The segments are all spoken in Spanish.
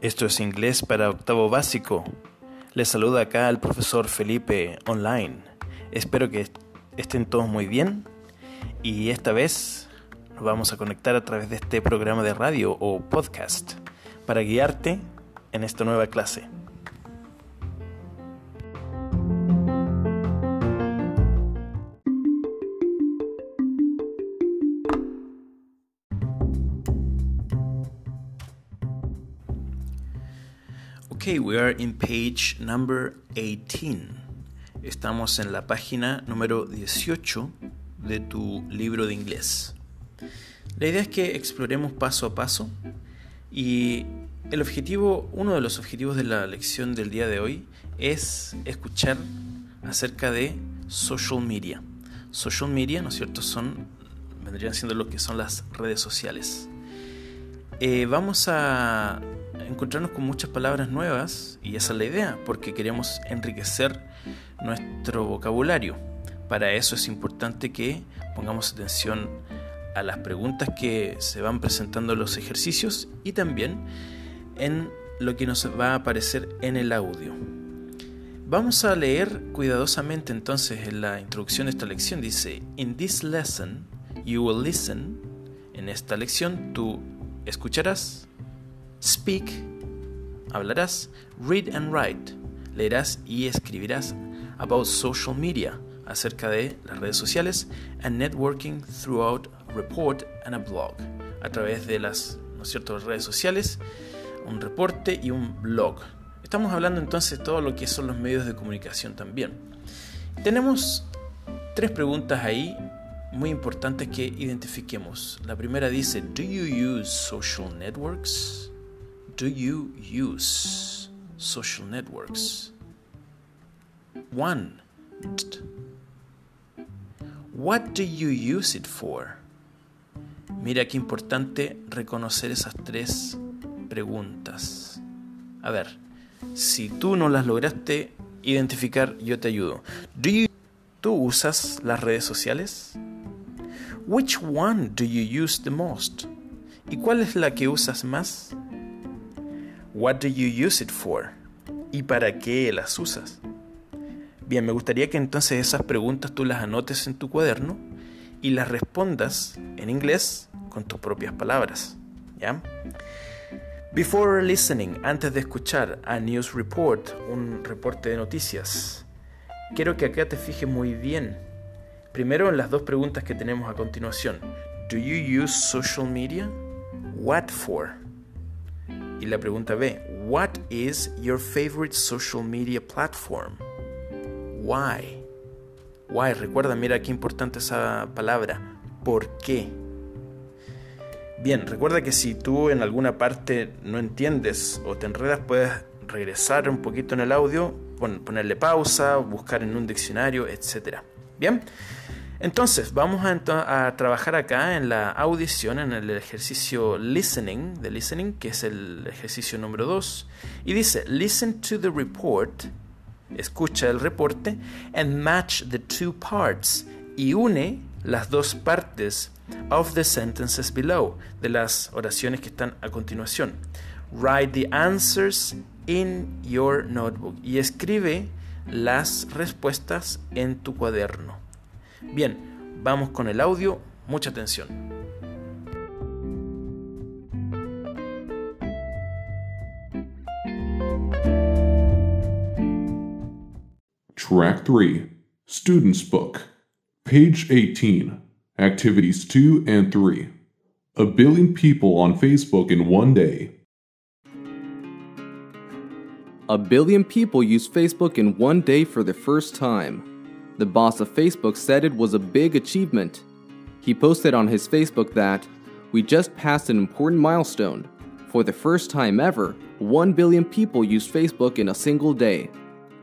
Esto es inglés para octavo básico. Les saluda acá el profesor Felipe online. Espero que estén todos muy bien y esta vez nos vamos a conectar a través de este programa de radio o podcast para guiarte en esta nueva clase. Okay, we are in page number 18. Estamos en la página número 18 de tu libro de inglés. La idea es que exploremos paso a paso y el objetivo, uno de los objetivos de la lección del día de hoy es escuchar acerca de social media. Social media, ¿no es cierto? Son, vendrían siendo lo que son las redes sociales. Eh, vamos a encontrarnos con muchas palabras nuevas y esa es la idea, porque queremos enriquecer nuestro vocabulario. Para eso es importante que pongamos atención a las preguntas que se van presentando en los ejercicios y también en lo que nos va a aparecer en el audio. Vamos a leer cuidadosamente entonces en la introducción de esta lección. Dice, In this lesson you will listen. En esta lección tú escucharás Speak, hablarás. Read and write, leerás y escribirás. About social media, acerca de las redes sociales. And networking throughout report and a blog, a través de las ¿no es cierto? redes sociales, un reporte y un blog. Estamos hablando entonces de todo lo que son los medios de comunicación también. Tenemos tres preguntas ahí muy importantes que identifiquemos. La primera dice, ¿Do you use social networks? Do you use social networks? One. What do you use it for? Mira qué importante reconocer esas tres preguntas. A ver, si tú no las lograste identificar, yo te ayudo. Do ¿Tú usas las redes sociales? Which one do you use the most? ¿Y cuál es la que usas más? What do you use it for? ¿Y para qué las usas? Bien, me gustaría que entonces esas preguntas tú las anotes en tu cuaderno y las respondas en inglés con tus propias palabras. ¿Ya? Before listening, antes de escuchar a news report, un reporte de noticias, quiero que acá te fijes muy bien. Primero en las dos preguntas que tenemos a continuación. Do you use social media? What for? Y la pregunta B, What is your favorite social media platform? Why? Why, recuerda, mira qué importante esa palabra. ¿Por qué? Bien, recuerda que si tú en alguna parte no entiendes o te enredas, puedes regresar un poquito en el audio, ponerle pausa, buscar en un diccionario, etc. Bien, entonces, vamos a, trabajar acá en la audición, en el ejercicio listening, de listening, que es el ejercicio número 2. Y dice, listen to the report, escucha el reporte, and match the two parts, y une las dos partes of the sentences below, de las oraciones que están a continuación. Write the answers in your notebook, y escribe las respuestas en tu cuaderno. Bien, vamos con el audio, mucha atención. Track 3 Student's Book Page 18 Activities 2 and 3 A billion people on Facebook in one day. A billion people use Facebook in one day for the first time. The boss of Facebook said it was a big achievement. He posted on his Facebook that, We just passed an important milestone. For the first time ever, 1 billion people used Facebook in a single day.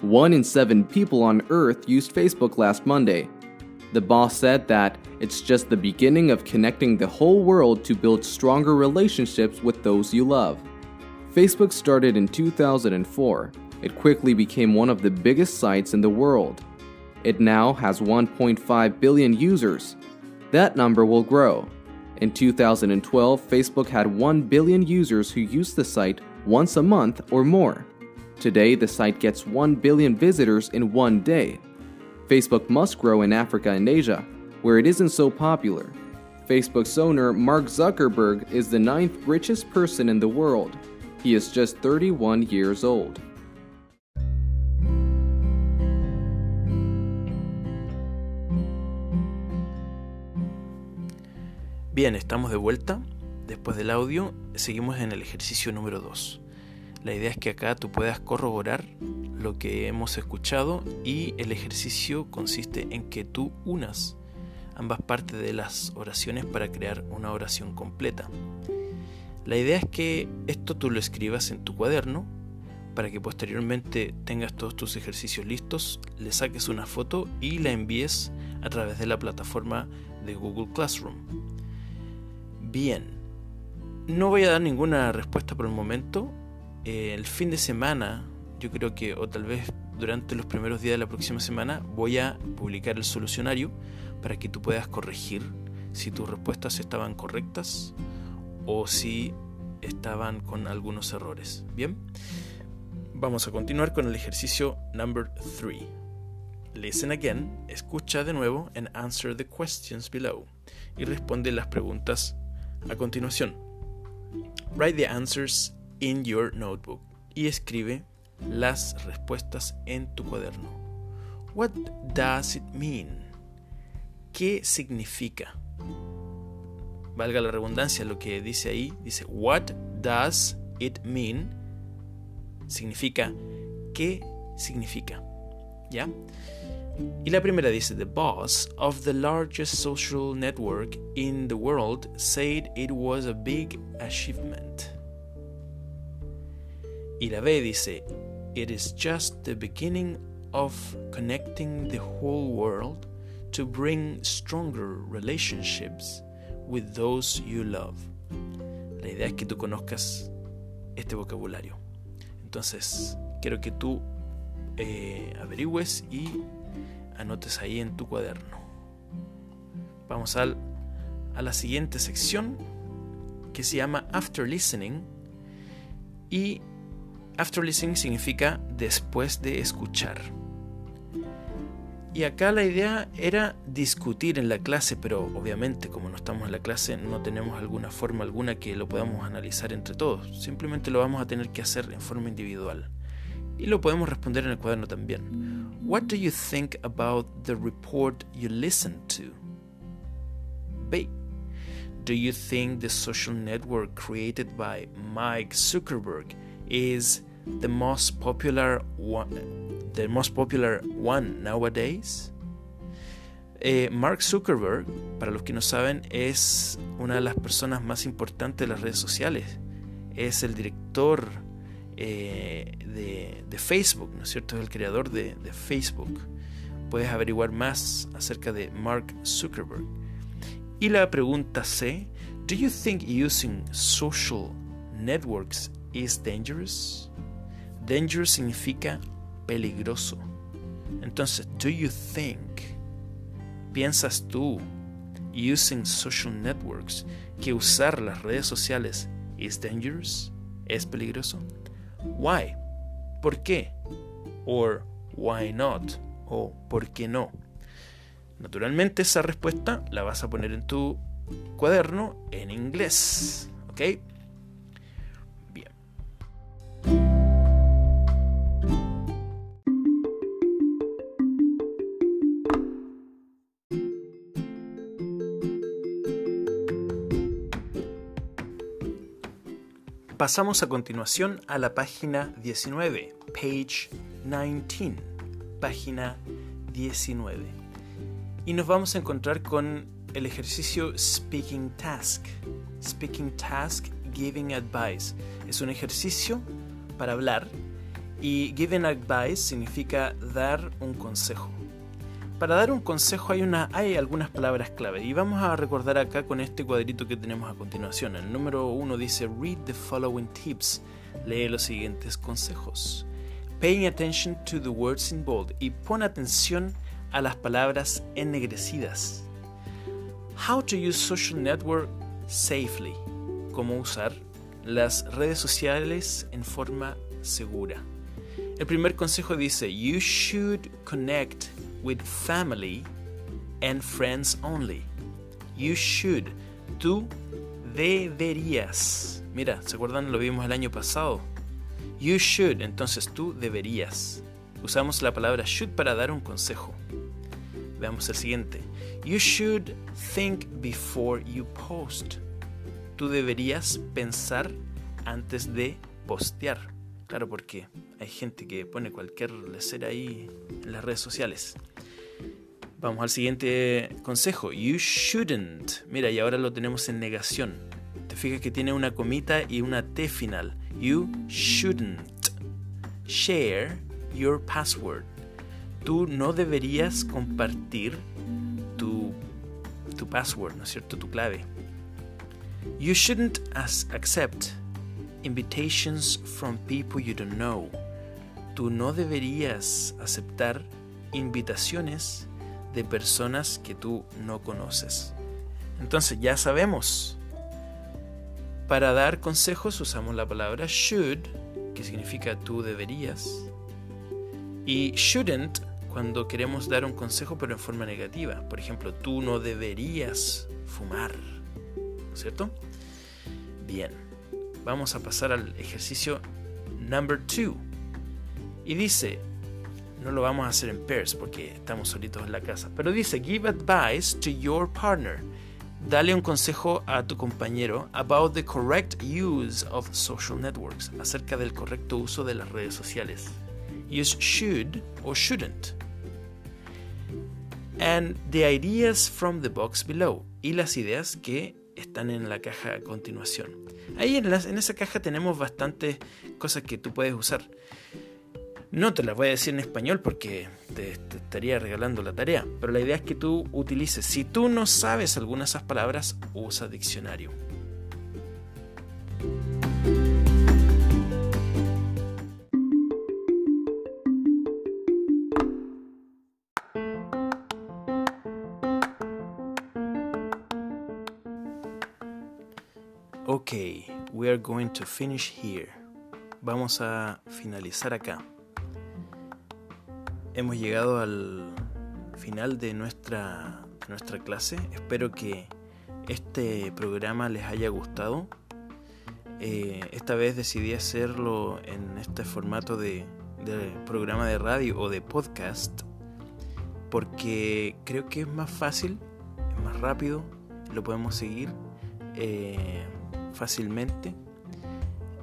1 in 7 people on Earth used Facebook last Monday. The boss said that it's just the beginning of connecting the whole world to build stronger relationships with those you love. Facebook started in 2004. It quickly became one of the biggest sites in the world. It now has 1.5 billion users. That number will grow. In 2012, Facebook had 1 billion users who used the site once a month or more. Today, the site gets 1 billion visitors in one day. Facebook must grow in Africa and Asia, where it isn't so popular. Facebook's owner, Mark Zuckerberg, is the ninth richest person in the world. He is just 31 years old. Bien, estamos de vuelta. Después del audio, seguimos en el ejercicio número 2. La idea es que acá tú puedas corroborar lo que hemos escuchado y el ejercicio consiste en que tú unas ambas partes de las oraciones para crear una oración completa. La idea es que esto tú lo escribas en tu cuaderno para que posteriormente tengas todos tus ejercicios listos, le saques una foto y la envíes a través de la plataforma de Google Classroom. Bien, no voy a dar ninguna respuesta por el momento. Eh, el fin de semana, yo creo que, o tal vez durante los primeros días de la próxima semana, voy a publicar el solucionario para que tú puedas corregir si tus respuestas estaban correctas o si estaban con algunos errores. Bien, vamos a continuar con el ejercicio number 3. Listen again, escucha de nuevo and answer the questions below y responde las preguntas a continuación. Write the answers in your notebook y escribe las respuestas en tu cuaderno. What does it mean? ¿Qué significa? Valga la redundancia, lo que dice ahí, dice, What does it mean? Significa, ¿qué significa? ¿Ya? Y la primera dice, The boss of the largest social network in the world said it was a big achievement. Y la B dice, It is just the beginning of connecting the whole world to bring stronger relationships with those you love. La idea es que tú conozcas este vocabulario. Entonces, quiero que tú eh, averigües y anotes ahí en tu cuaderno. Vamos al, a la siguiente sección que se llama After Listening. Y After Listening significa después de escuchar. Y acá la idea era discutir en la clase, pero obviamente como no estamos en la clase no tenemos alguna forma alguna que lo podamos analizar entre todos. Simplemente lo vamos a tener que hacer en forma individual. Y lo podemos responder en el cuaderno también. What do you think about the report you listened to? B. Do you think the social network created by Mike Zuckerberg is the most popular one? the most popular one nowadays. Eh, Mark Zuckerberg, para los que no saben, es una de las personas más importantes de las redes sociales. Es el director eh, de, Facebook, ¿no es cierto? El creador de, de Facebook. Puedes averiguar más acerca de Mark Zuckerberg. Y la pregunta C, ¿Do you think using social networks is dangerous? Dangerous significa peligroso. Entonces, do you think, piensas tú, using social networks, que usar las redes sociales is dangerous? ¿Es peligroso? Why? ¿Por qué? Or why not? O ¿por qué no? Naturalmente esa respuesta la vas a poner en tu cuaderno en inglés. ¿Ok? Pasamos a continuación a la página 19, page 19, página 19. Y nos vamos a encontrar con el ejercicio Speaking Task. Speaking Task Giving Advice. Es un ejercicio para hablar y Giving Advice significa dar un consejo. Para dar un consejo hay, una, hay algunas palabras clave y vamos a recordar acá con este cuadrito que tenemos a continuación. El número uno dice Read the following tips. Lee los siguientes consejos. Paying attention to the words in bold y pon atención a las palabras ennegrecidas. How to use social network safely. Cómo usar las redes sociales en forma segura. El primer consejo dice, you should connect with family and friends only. You should. Tú deberías. Mira, ¿se acuerdan? Lo vimos el año pasado. You should. Entonces tú deberías. Usamos la palabra should para dar un consejo. Veamos el siguiente. You should think before you post. Tú deberías pensar antes de postear. Claro, porque hay gente que pone cualquier lecera ahí en las redes sociales. Vamos al siguiente consejo. You shouldn't. Mira, y ahora lo tenemos en negación. Te fijas que tiene una comita y una T final. You shouldn't share your password. Tú no deberías compartir tu, tu password, ¿no es cierto? Tu clave. You shouldn't accept invitations from people you don't know. Tú no deberías aceptar invitaciones de personas que tú no conoces. Entonces ya sabemos. Para dar consejos usamos la palabra should, que significa tú deberías, y shouldn't cuando queremos dar un consejo pero en forma negativa. Por ejemplo, tú no deberías fumar. ¿Cierto? Bien, vamos a pasar al ejercicio number two. Y dice, no lo vamos a hacer en pairs porque estamos solitos en la casa, pero dice, give advice to your partner. Dale un consejo a tu compañero about the correct use of social networks, acerca del correcto uso de las redes sociales. Use should or shouldn't. And the ideas from the box below. Y las ideas que están en la caja a continuación. Ahí en, esa caja tenemos bastantes cosas que tú puedes usar. No te las voy a decir en español porque te, estaría regalando la tarea, pero la idea es que tú utilices, si tú no sabes alguna de esas palabras, usa diccionario. Ok, we are going to finish here. Vamos a finalizar acá hemos llegado al final de nuestra, nuestra clase. Espero que este programa les haya gustado. Eh, esta vez decidí hacerlo en este formato de, programa de radio o de podcast porque creo que es más fácil, es más rápido, lo podemos seguir eh, fácilmente.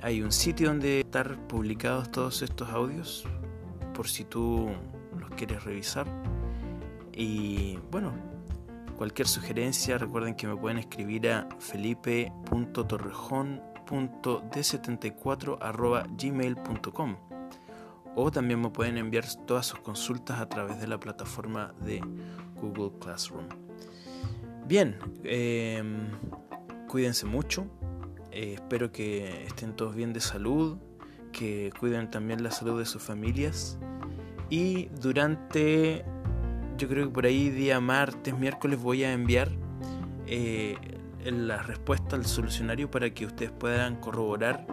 Hay un sitio donde estar publicados todos estos audios por si tú los quieres revisar. Y bueno, cualquier sugerencia, recuerden que me pueden escribir a felipe.torrejón.d74.gmail.com o también me pueden enviar todas sus consultas a través de la plataforma de Google Classroom. Bien, em, cuídense mucho, eh, espero que estén todos bien de salud, que cuiden también la salud de sus familias y durante, yo creo que por ahí día martes, miércoles voy a enviar eh, la respuesta al solucionario para que ustedes puedan corroborar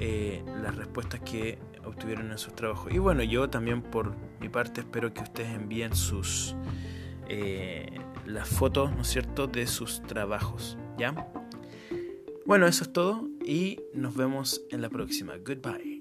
eh, las respuestas que obtuvieron en sus trabajos. Y bueno, yo también por mi parte espero que ustedes envíen sus eh, las fotos, ¿no es cierto?, de sus trabajos. ¿Ya? Bueno, eso es todo y nos vemos en la próxima. Goodbye.